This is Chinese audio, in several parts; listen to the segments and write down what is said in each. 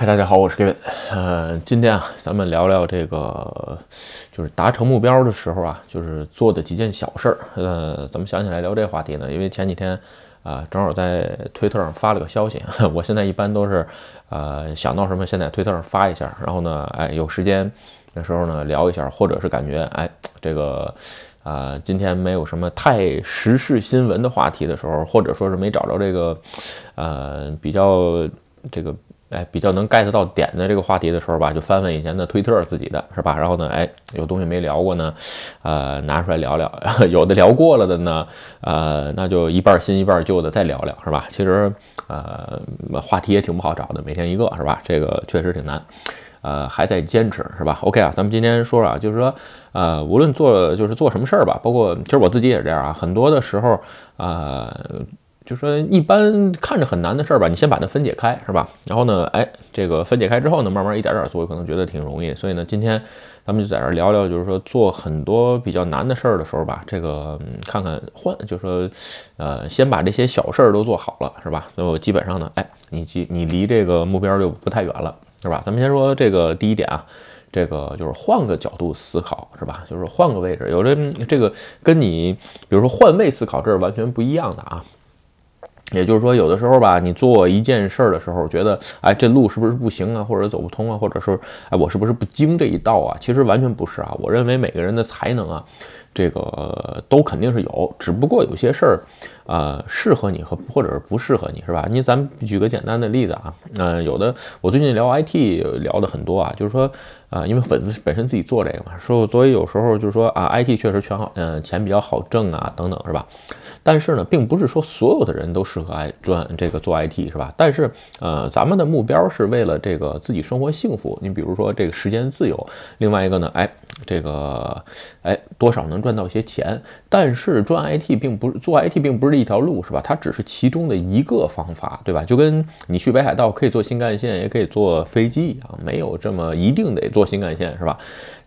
嗨，大家好，我是 Kevin。呃，今天啊，咱们聊聊这个，就是达成目标的时候啊，就是做的几件小事儿。呃，怎么想起来聊这话题呢？因为前几天啊，正好在推特上发了个消息。我现在一般都是，呃，想到什么，先在推特上发一下，然后呢，哎，有时间的时候呢聊一下，或者是感觉哎，这个啊，今天没有什么太时事新闻的话题的时候，或者说是没找着这个，呃，比较这个。哎，比较能 get 到点的这个话题的时候吧，就翻翻以前的推特自己的是吧？然后呢，哎，有东西没聊过呢，呃，拿出来聊聊。有的聊过了的呢，呃，那就一半新一半旧的再聊聊是吧？其实，呃，话题也挺不好找的，每天一个是吧？这个确实挺难，呃，还在坚持是吧？OK 啊，咱们今天说啊，就是说，呃，无论做就是做什么事儿吧，包括其实我自己也是这样啊，很多的时候，呃。就说一般看着很难的事儿吧，你先把它分解开，是吧？然后呢，哎，这个分解开之后呢，慢慢一点点做，可能觉得挺容易。所以呢，今天咱们就在这聊聊，就是说做很多比较难的事儿的时候吧，这个看看换，就说，呃，先把这些小事儿都做好了，是吧？所以基本上呢，哎，你离你离这个目标就不太远了，是吧？咱们先说这个第一点啊，这个就是换个角度思考，是吧？就是换个位置，有的这个跟你比如说换位思考，这是完全不一样的啊。也就是说，有的时候吧，你做一件事儿的时候，觉得，哎，这路是不是不行啊，或者走不通啊，或者说，哎，我是不是不经这一道啊？其实完全不是啊。我认为每个人的才能啊，这个都肯定是有，只不过有些事儿，呃，适合你和或者是不适合你，是吧？你咱们举个简单的例子啊，嗯，有的我最近聊 IT 聊的很多啊，就是说，啊，因为本子本身自己做这个嘛，说所以有时候就是说啊，IT 确实全好，嗯，钱比较好挣啊，等等，是吧？但是呢，并不是说所有的人都适合爱赚这个做 IT 是吧？但是呃，咱们的目标是为了这个自己生活幸福。你比如说这个时间自由，另外一个呢，哎，这个哎多少能赚到一些钱。但是赚 IT 并不是做 IT 并不是一条路是吧？它只是其中的一个方法，对吧？就跟你去北海道可以坐新干线，也可以坐飞机一样，没有这么一定得坐新干线是吧？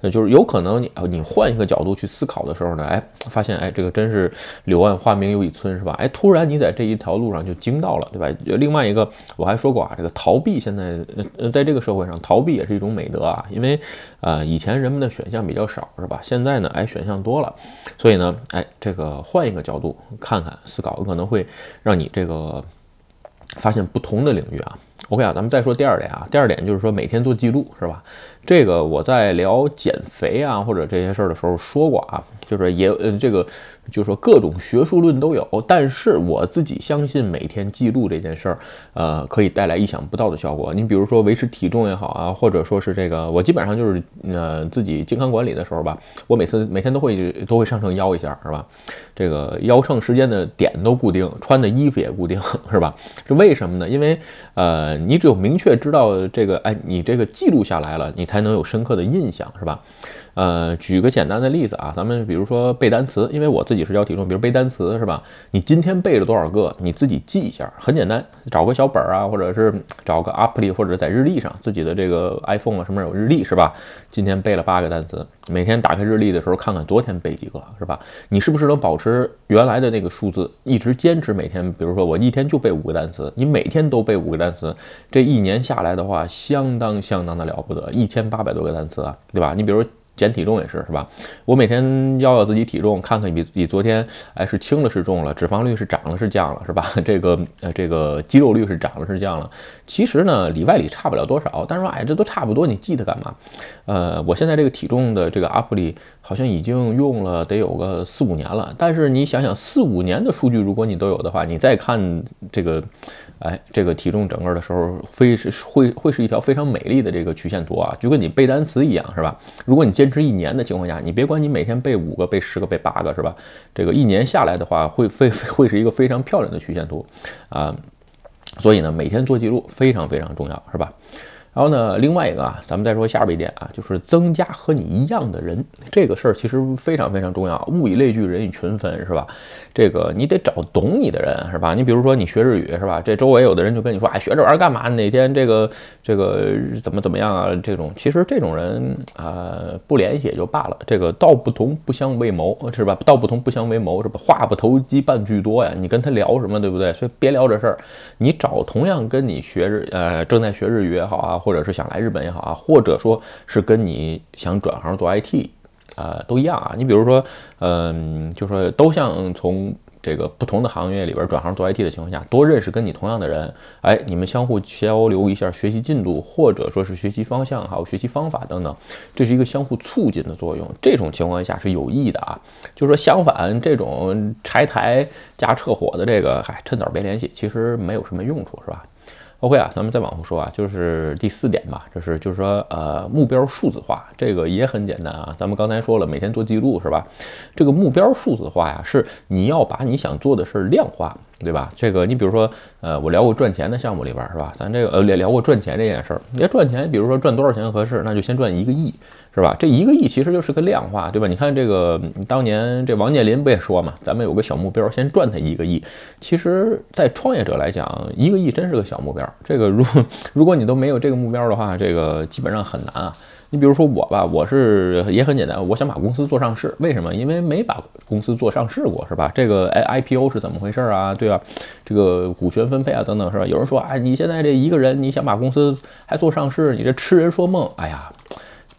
那就是有可能你你换一个角度去思考的时候呢，哎，发现哎这个真是柳暗花明又一村是吧？哎，突然你在这一条路上就惊到了，对吧？另外一个我还说过啊，这个逃避现在呃在这个社会上逃避也是一种美德啊，因为呃以前人们的选项比较少是吧？现在呢，哎选项多了，所以呢，哎这个换一个角度看看思考，有可能会让你这个发现不同的领域啊。OK 啊，咱们再说第二点啊，第二点就是说每天做记录是吧？这个我在聊减肥啊或者这些事儿的时候说过啊，就是也呃这个。就是说各种学术论都有，但是我自己相信每天记录这件事儿，呃，可以带来意想不到的效果。你比如说维持体重也好啊，或者说是这个，我基本上就是呃自己健康管理的时候吧，我每次每天都会都会上称腰一下，是吧？这个腰秤时间的点都固定，穿的衣服也固定，是吧？这为什么呢？因为呃，你只有明确知道这个，哎，你这个记录下来了，你才能有深刻的印象，是吧？呃，举个简单的例子啊，咱们比如说背单词，因为我自己是教体重，比如背单词是吧？你今天背了多少个，你自己记一下，很简单，找个小本儿啊，或者是找个 app 里，或者在日历上，自己的这个 iPhone 啊什么有日历是吧？今天背了八个单词，每天打开日历的时候看看昨天背几个是吧？你是不是能保持原来的那个数字，一直坚持每天？比如说我一天就背五个单词，你每天都背五个单词，这一年下来的话，相当相当的了不得，一千八百多个单词啊，对吧？你比如。减体重也是是吧？我每天要要自己体重，看看比比昨天哎是轻了是重了，脂肪率是涨了是降了是吧？这个呃这个肌肉率是涨了是降了？其实呢里外里差不了多少，但是说哎这都差不多，你记它干嘛？呃，我现在这个体重的这个 app 里好像已经用了得有个四五年了，但是你想想四五年的数据，如果你都有的话，你再看这个。哎，这个体重整个的时候，非是会会是一条非常美丽的这个曲线图啊，就跟你背单词一样，是吧？如果你坚持一年的情况下，你别管你每天背五个、背十个、背八个，是吧？这个一年下来的话，会非会是一个非常漂亮的曲线图啊。所以呢，每天做记录非常非常重要，是吧？然后呢，另外一个啊，咱们再说下边一点啊，就是增加和你一样的人，这个事儿其实非常非常重要。物以类聚，人以群分，是吧？这个你得找懂你的人，是吧？你比如说你学日语，是吧？这周围有的人就跟你说，哎，学这玩意儿干嘛？哪天这个这个怎么怎么样啊？这种其实这种人啊，不联系也就罢了。这个道不同不相为谋，是吧？道不同不相为谋，是吧？话不投机半句多呀。你跟他聊什么，对不对？所以别聊这事儿。你找同样跟你学日呃正在学日语也好啊。或者是想来日本也好啊，或者说是跟你想转行做 IT，啊，都一样啊。你比如说，嗯，就说都像从。这个不同的行业里边转行做 IT 的情况下，多认识跟你同样的人，哎，你们相互交流一下学习进度，或者说是学习方向，还有学习方法等等，这是一个相互促进的作用。这种情况下是有益的啊。就说相反，这种拆台加撤火的这个，嗨，趁早别联系，其实没有什么用处，是吧？OK 啊，咱们再往后说啊，就是第四点吧，就是就是说，呃，目标数字化，这个也很简单啊。咱们刚才说了，每天做记录是吧？这个目标数字化呀，是你要把你想做的事儿量化，对吧？这个你比如说，呃，我聊过赚钱的项目里边是吧？咱这个呃聊聊过赚钱这件事儿，你要赚钱，比如说赚多少钱合适，那就先赚一个亿。是吧？这一个亿其实就是个量化，对吧？你看这个当年这王健林不也说嘛，咱们有个小目标，先赚他一个亿。其实，在创业者来讲，一个亿真是个小目标。这个如 如果你都没有这个目标的话，这个基本上很难啊。你比如说我吧，我是也很简单，我想把公司做上市。为什么？因为没把公司做上市过，是吧？这个 I I P O 是怎么回事啊？对吧？这个股权分配啊，等等，是吧？有人说，哎，你现在这一个人，你想把公司还做上市，你这痴人说梦。哎呀。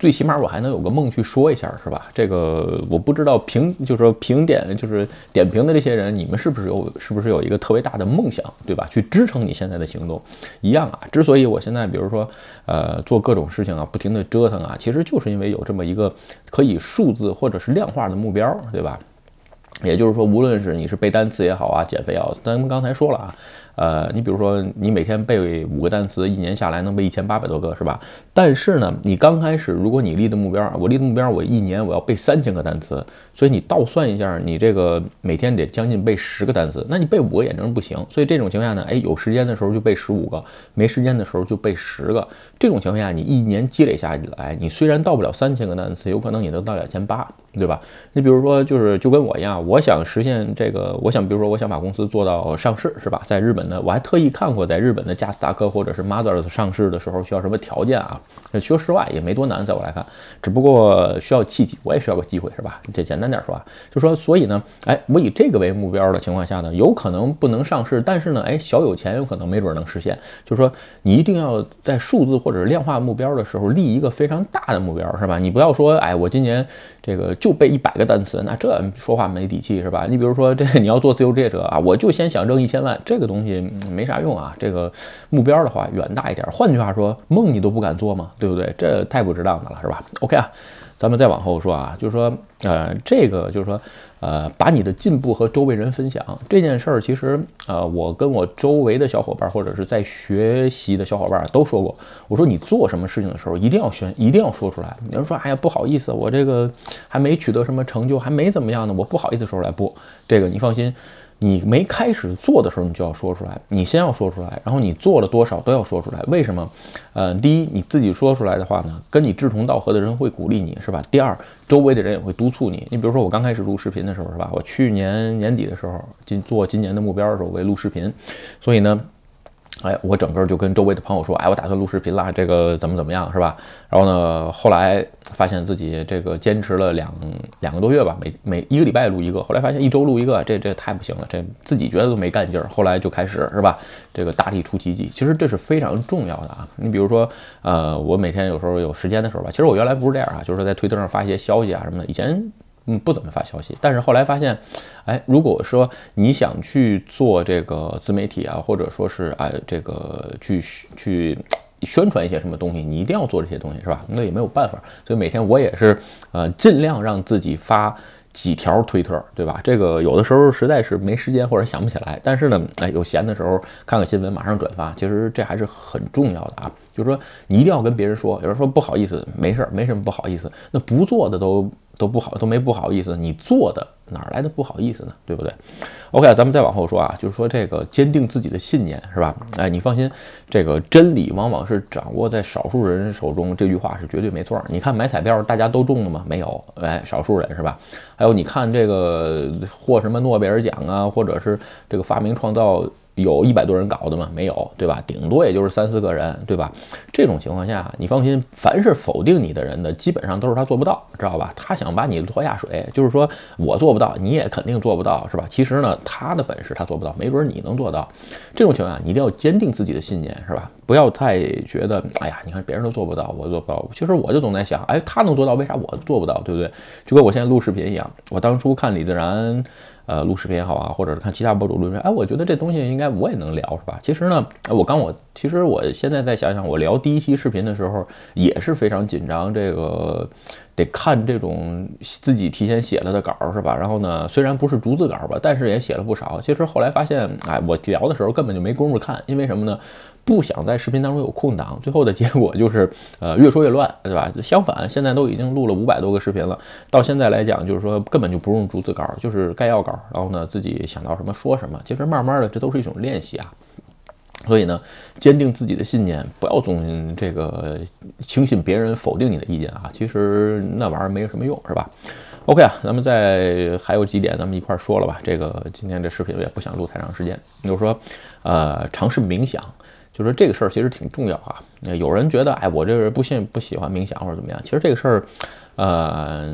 最起码我还能有个梦去说一下，是吧？这个我不知道评，就是说评点，就是点评的这些人，你们是不是有，是不是有一个特别大的梦想，对吧？去支撑你现在的行动，一样啊。之所以我现在，比如说，呃，做各种事情啊，不停的折腾啊，其实就是因为有这么一个可以数字或者是量化的目标，对吧？也就是说，无论是你是背单词也好啊，减肥也好，咱们刚才说了啊。呃，你比如说，你每天背五个单词，一年下来能背一千八百多个，是吧？但是呢，你刚开始，如果你立的目标，我立的目标，我一年我要背三千个单词，所以你倒算一下，你这个每天得将近背十个单词，那你背五个也能不行。所以这种情况下呢，哎，有时间的时候就背十五个，没时间的时候就背十个。这种情况下，你一年积累下来，你虽然到不了三千个单词，有可能你能到两千八，对吧？你比如说，就是就跟我一样，我想实现这个，我想，比如说，我想把公司做到上市，是吧？在日本。那我还特意看过，在日本的加斯达克或者是 Mothers 上市的时候需要什么条件啊？说实话也没多难，在我来看，只不过需要契机，我也需要个机会，是吧？这简单点说啊，就说所以呢，哎，我以这个为目标的情况下呢，有可能不能上市，但是呢，哎，小有钱，有可能没准能实现。就是说，你一定要在数字或者量化目标的时候立一个非常大的目标，是吧？你不要说，哎，我今年这个就背一百个单词，那这说话没底气，是吧？你比如说，这你要做自由职业者啊，我就先想挣一千万，这个东西。没啥用啊，这个目标的话远大一点。换句话说，梦你都不敢做吗？对不对？这太不值当的了，是吧？OK 啊，咱们再往后说啊，就是说，呃，这个就是说，呃，把你的进步和周围人分享这件事儿，其实，呃，我跟我周围的小伙伴或者是在学习的小伙伴都说过，我说你做什么事情的时候一定要宣，一定要说出来。有人说，哎呀，不好意思，我这个还没取得什么成就，还没怎么样呢，我不好意思时候来。播，这个你放心。你没开始做的时候，你就要说出来。你先要说出来，然后你做了多少都要说出来。为什么？呃，第一，你自己说出来的话呢，跟你志同道合的人会鼓励你，是吧？第二，周围的人也会督促你。你比如说，我刚开始录视频的时候，是吧？我去年年底的时候，今做今年的目标的时候，我录视频，所以呢。哎，我整个就跟周围的朋友说，哎，我打算录视频了，这个怎么怎么样，是吧？然后呢，后来发现自己这个坚持了两两个多月吧，每每一个礼拜录一个，后来发现一周录一个，这这太不行了，这自己觉得都没干劲儿。后来就开始是吧？这个大力出奇迹，其实这是非常重要的啊。你比如说，呃，我每天有时候有时间的时候吧，其实我原来不是这样啊，就是说在推特上发一些消息啊什么的，以前。嗯，不怎么发消息，但是后来发现，哎，如果说你想去做这个自媒体啊，或者说是哎这个去去宣传一些什么东西，你一定要做这些东西，是吧？那也没有办法，所以每天我也是呃尽量让自己发几条推特，对吧？这个有的时候实在是没时间或者想不起来，但是呢，哎，有闲的时候看看新闻马上转发，其实这还是很重要的啊。就是说你一定要跟别人说，有人说不好意思，没事儿，没什么不好意思，那不做的都。都不好，都没不好意思。你做的哪来的不好意思呢？对不对？OK，咱们再往后说啊，就是说这个坚定自己的信念，是吧？哎，你放心，这个真理往往是掌握在少数人手中，这句话是绝对没错。你看买彩票，大家都中了吗？没有，哎，少数人是吧？还有你看这个获什么诺贝尔奖啊，或者是这个发明创造有一百多人搞的吗？没有，对吧？顶多也就是三四个人，对吧？这种情况下，你放心，凡是否定你的人的，基本上都是他做不到，知道吧？他想把你拖下水，就是说我做不到，你也肯定做不到，是吧？其实呢，他的本事他做不到，没准你能做到。这种情况下，你一定要坚定自己的信念，是吧？不要太觉得，哎呀，你看别人都做不到，我做不到。其实我就总在想，哎，他能做到，为啥我做不到？对不对？就跟我现在录视频一样，我当初看李自然。呃，录视频也好啊，或者是看其他博主录视频，哎，我觉得这东西应该我也能聊，是吧？其实呢，我刚我其实我现在再想想，我聊第一期视频的时候也是非常紧张，这个得看这种自己提前写了的稿，是吧？然后呢，虽然不是逐字稿吧，但是也写了不少。其实后来发现，哎，我聊的时候根本就没工夫看，因为什么呢？不想在视频当中有空档，最后的结果就是，呃，越说越乱，对吧？相反，现在都已经录了五百多个视频了，到现在来讲，就是说根本就不用逐字稿，就是概要稿，然后呢，自己想到什么说什么。其实慢慢的，这都是一种练习啊。所以呢，坚定自己的信念，不要总这个轻信别人否定你的意见啊。其实那玩意儿没有什么用，是吧？OK 啊，咱们再还有几点，咱们一块儿说了吧。这个今天这视频我也不想录太长时间，就是说，呃，尝试冥想。就说这个事儿其实挺重要啊。有人觉得，哎，我这个人不信不喜欢冥想或者怎么样。其实这个事儿，呃，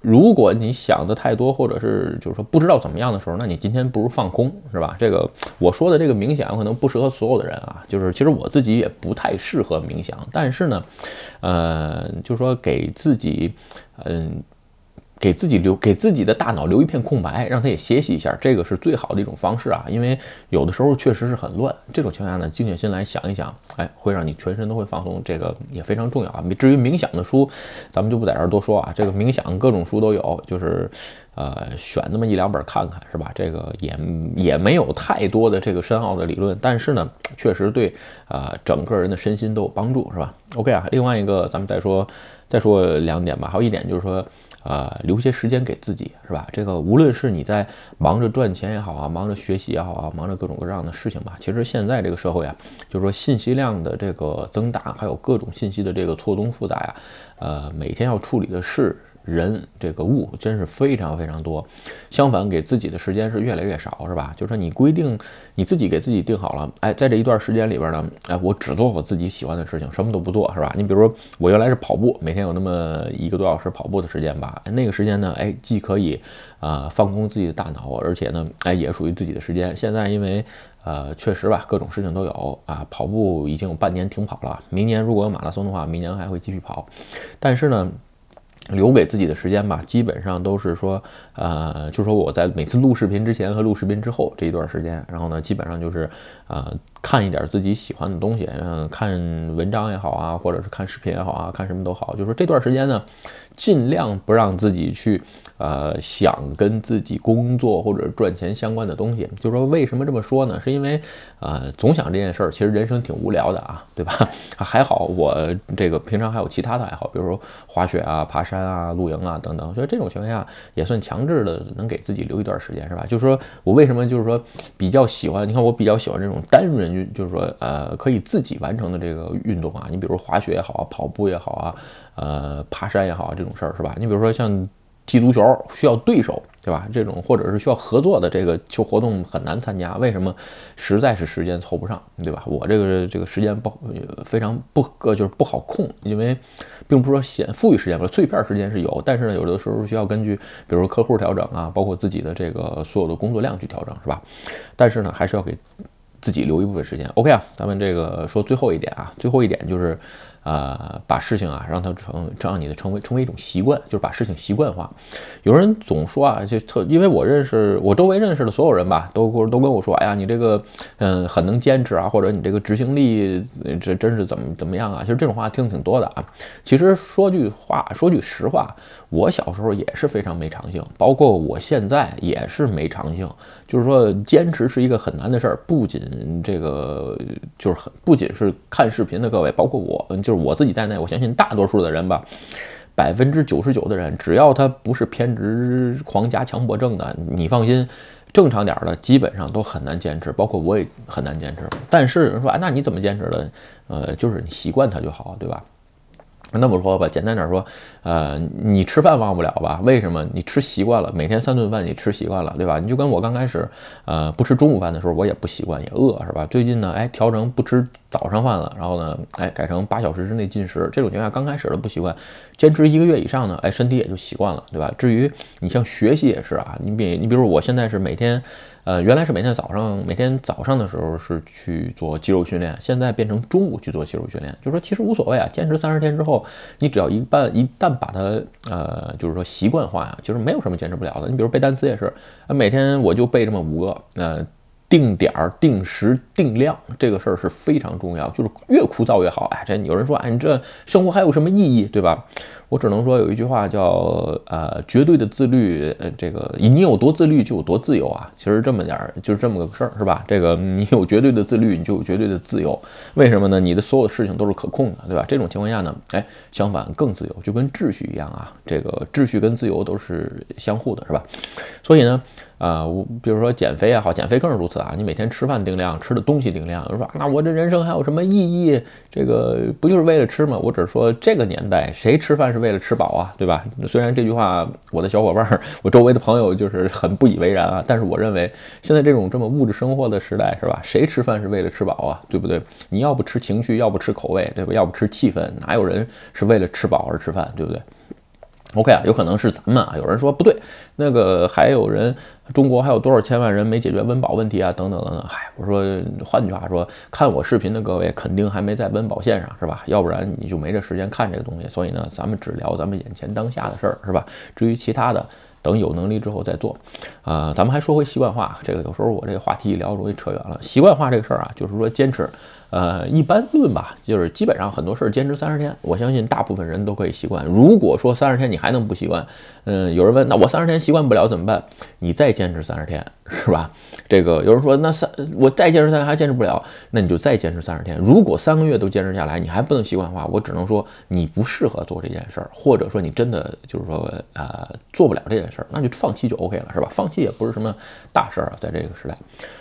如果你想的太多，或者是就是说不知道怎么样的时候，那你今天不如放空，是吧？这个我说的这个冥想可能不适合所有的人啊。就是其实我自己也不太适合冥想，但是呢，呃，就是说给自己，嗯。给自己留给自己的大脑留一片空白，让他也歇息一下，这个是最好的一种方式啊。因为有的时候确实是很乱，这种情况下呢，静下心来想一想，哎，会让你全身都会放松，这个也非常重要啊。至于冥想的书，咱们就不在这儿多说啊。这个冥想各种书都有，就是呃选那么一两本看看，是吧？这个也也没有太多的这个深奥的理论，但是呢，确实对啊整个人的身心都有帮助，是吧？OK 啊，另外一个咱们再说再说两点吧，还有一点就是说。呃，留些时间给自己，是吧？这个无论是你在忙着赚钱也好啊，忙着学习也好啊，忙着各种各样的事情吧。其实现在这个社会啊，就是说信息量的这个增大，还有各种信息的这个错综复杂呀，呃，每天要处理的事。人这个物真是非常非常多，相反给自己的时间是越来越少，是吧？就是说你规定你自己给自己定好了，哎，在这一段时间里边呢，哎，我只做我自己喜欢的事情，什么都不做，是吧？你比如说我原来是跑步，每天有那么一个多小时跑步的时间吧，那个时间呢，哎，既可以啊放空自己的大脑，而且呢，哎，也属于自己的时间。现在因为呃，确实吧，各种事情都有啊，跑步已经有半年停跑了，明年如果有马拉松的话，明年还会继续跑，但是呢。留给自己的时间吧，基本上都是说，呃，就说我在每次录视频之前和录视频之后这一段时间，然后呢，基本上就是，呃，看一点自己喜欢的东西，嗯，看文章也好啊，或者是看视频也好啊，看什么都好，就说这段时间呢，尽量不让自己去。呃，想跟自己工作或者赚钱相关的东西，就说为什么这么说呢？是因为，呃，总想这件事儿，其实人生挺无聊的啊，对吧？还好我这个平常还有其他的爱好，比如说滑雪啊、爬山啊、露营啊等等。所以这种情况下也算强制的，能给自己留一段时间，是吧？就是说我为什么就是说比较喜欢？你看我比较喜欢这种单人运，就是说呃可以自己完成的这个运动啊。你比如滑雪也好啊，跑步也好啊，呃，爬山也好，这种事儿是吧？你比如说像。踢足球需要对手，对吧？这种或者是需要合作的这个球活动很难参加，为什么？实在是时间凑不上，对吧？我这个这个时间不非常不个就是不好控，因为并不是说闲富裕时间吧，碎片时间是有，但是呢，有的时候需要根据比如客户调整啊，包括自己的这个所有的工作量去调整，是吧？但是呢，还是要给自己留一部分时间。OK 啊，咱们这个说最后一点啊，最后一点就是。啊，把事情啊让它成，让你的成为成为一种习惯，就是把事情习惯化。有人总说啊，就特，因为我认识我周围认识的所有人吧，都都跟我说，哎呀，你这个嗯很能坚持啊，或者你这个执行力这真是怎么怎么样啊？其实这种话听挺多的啊。其实说句话，说句实话，我小时候也是非常没长性，包括我现在也是没长性。就是说，坚持是一个很难的事儿，不仅这个就是很，不仅是看视频的各位，包括我，就是我自己在内，我相信大多数的人吧，百分之九十九的人，只要他不是偏执狂加强迫症的，你放心，正常点儿的基本上都很难坚持，包括我也很难坚持。但是有人说，哎，那你怎么坚持的？呃，就是你习惯它就好，对吧？那么说吧，简单点说，呃，你吃饭忘不了吧？为什么？你吃习惯了，每天三顿饭你吃习惯了，对吧？你就跟我刚开始，呃，不吃中午饭的时候，我也不习惯，也饿，是吧？最近呢，哎，调整不吃早上饭了，然后呢，哎，改成八小时之内进食。这种情况下，刚开始的不习惯，坚持一个月以上呢，哎，身体也就习惯了，对吧？至于你像学习也是啊，你比你比如我现在是每天。呃，原来是每天早上，每天早上的时候是去做肌肉训练，现在变成中午去做肌肉训练。就说其实无所谓啊，坚持三十天之后，你只要一半一旦把它呃，就是说习惯化呀，就是没有什么坚持不了的。你比如背单词也是，每天我就背这么五个，呃，定点儿、定时、定量，这个事儿是非常重要，就是越枯燥越好。哎，这有人说，哎，你这生活还有什么意义，对吧？我只能说有一句话叫呃绝对的自律，呃这个你有多自律就有多自由啊，其实这么点儿就是这么个事儿是吧？这个你有绝对的自律，你就有绝对的自由。为什么呢？你的所有事情都是可控的，对吧？这种情况下呢，哎，相反更自由，就跟秩序一样啊。这个秩序跟自由都是相互的，是吧？所以呢。啊，我比如说减肥也好，减肥更是如此啊。你每天吃饭定量，吃的东西定量。有人说，那我这人生还有什么意义？这个不就是为了吃吗？我只是说，这个年代谁吃饭是为了吃饱啊，对吧？虽然这句话我的小伙伴儿，我周围的朋友就是很不以为然啊，但是我认为现在这种这么物质生活的时代，是吧？谁吃饭是为了吃饱啊？对不对？你要不吃情绪，要不吃口味，对吧？要不吃气氛，哪有人是为了吃饱而吃饭，对不对？OK 啊，有可能是咱们啊。有人说不对，那个还有人，中国还有多少千万人没解决温饱问题啊？等等等等。嗨，我说换句话说，看我视频的各位肯定还没在温饱线上，是吧？要不然你就没这时间看这个东西。所以呢，咱们只聊咱们眼前当下的事儿，是吧？至于其他的，等有能力之后再做。啊，咱们还说回习惯化，这个有时候我这个话题一聊容易扯远了。习惯化这个事儿啊，就是说坚持。呃，一般论吧，就是基本上很多事儿坚持三十天，我相信大部分人都可以习惯。如果说三十天你还能不习惯，嗯，有人问，那我三十天习惯不了怎么办？你再坚持三十天，是吧？这个有人说，那三我再坚持三天还坚持不了，那你就再坚持三十天。如果三个月都坚持下来，你还不能习惯的话，我只能说你不适合做这件事儿，或者说你真的就是说呃做不了这件事儿，那就放弃就 OK 了，是吧？放弃也不是什么大事儿啊，在这个时代。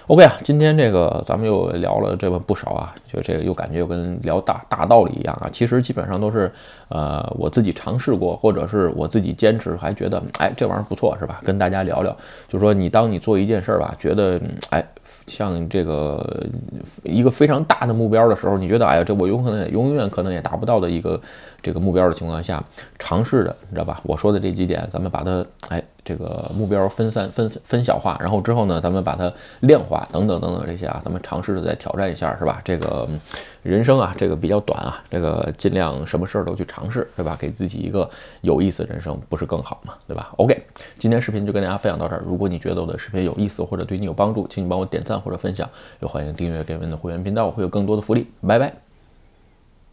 OK 啊，今天这个咱们又聊了这么不少啊。就这个又感觉又跟聊大大道理一样啊，其实基本上都是，呃，我自己尝试过，或者是我自己坚持，还觉得，哎，这玩意儿不错，是吧？跟大家聊聊，就说你当你做一件事儿吧，觉得，哎，像这个一个非常大的目标的时候，你觉得，哎呀，这我有可能永远可能也达不到的一个这个目标的情况下，尝试的，你知道吧？我说的这几点，咱们把它，哎。这个目标分散、分分小化，然后之后呢，咱们把它量化，等等等等这些啊，咱们尝试着再挑战一下，是吧？这个人生啊，这个比较短啊，这个尽量什么事儿都去尝试，对吧？给自己一个有意思人生，不是更好吗？对吧？OK，今天视频就跟大家分享到这儿。如果你觉得我的视频有意思或者对你有帮助，请你帮我点赞或者分享，也欢迎订阅给我们的会员频道，会有更多的福利。拜拜。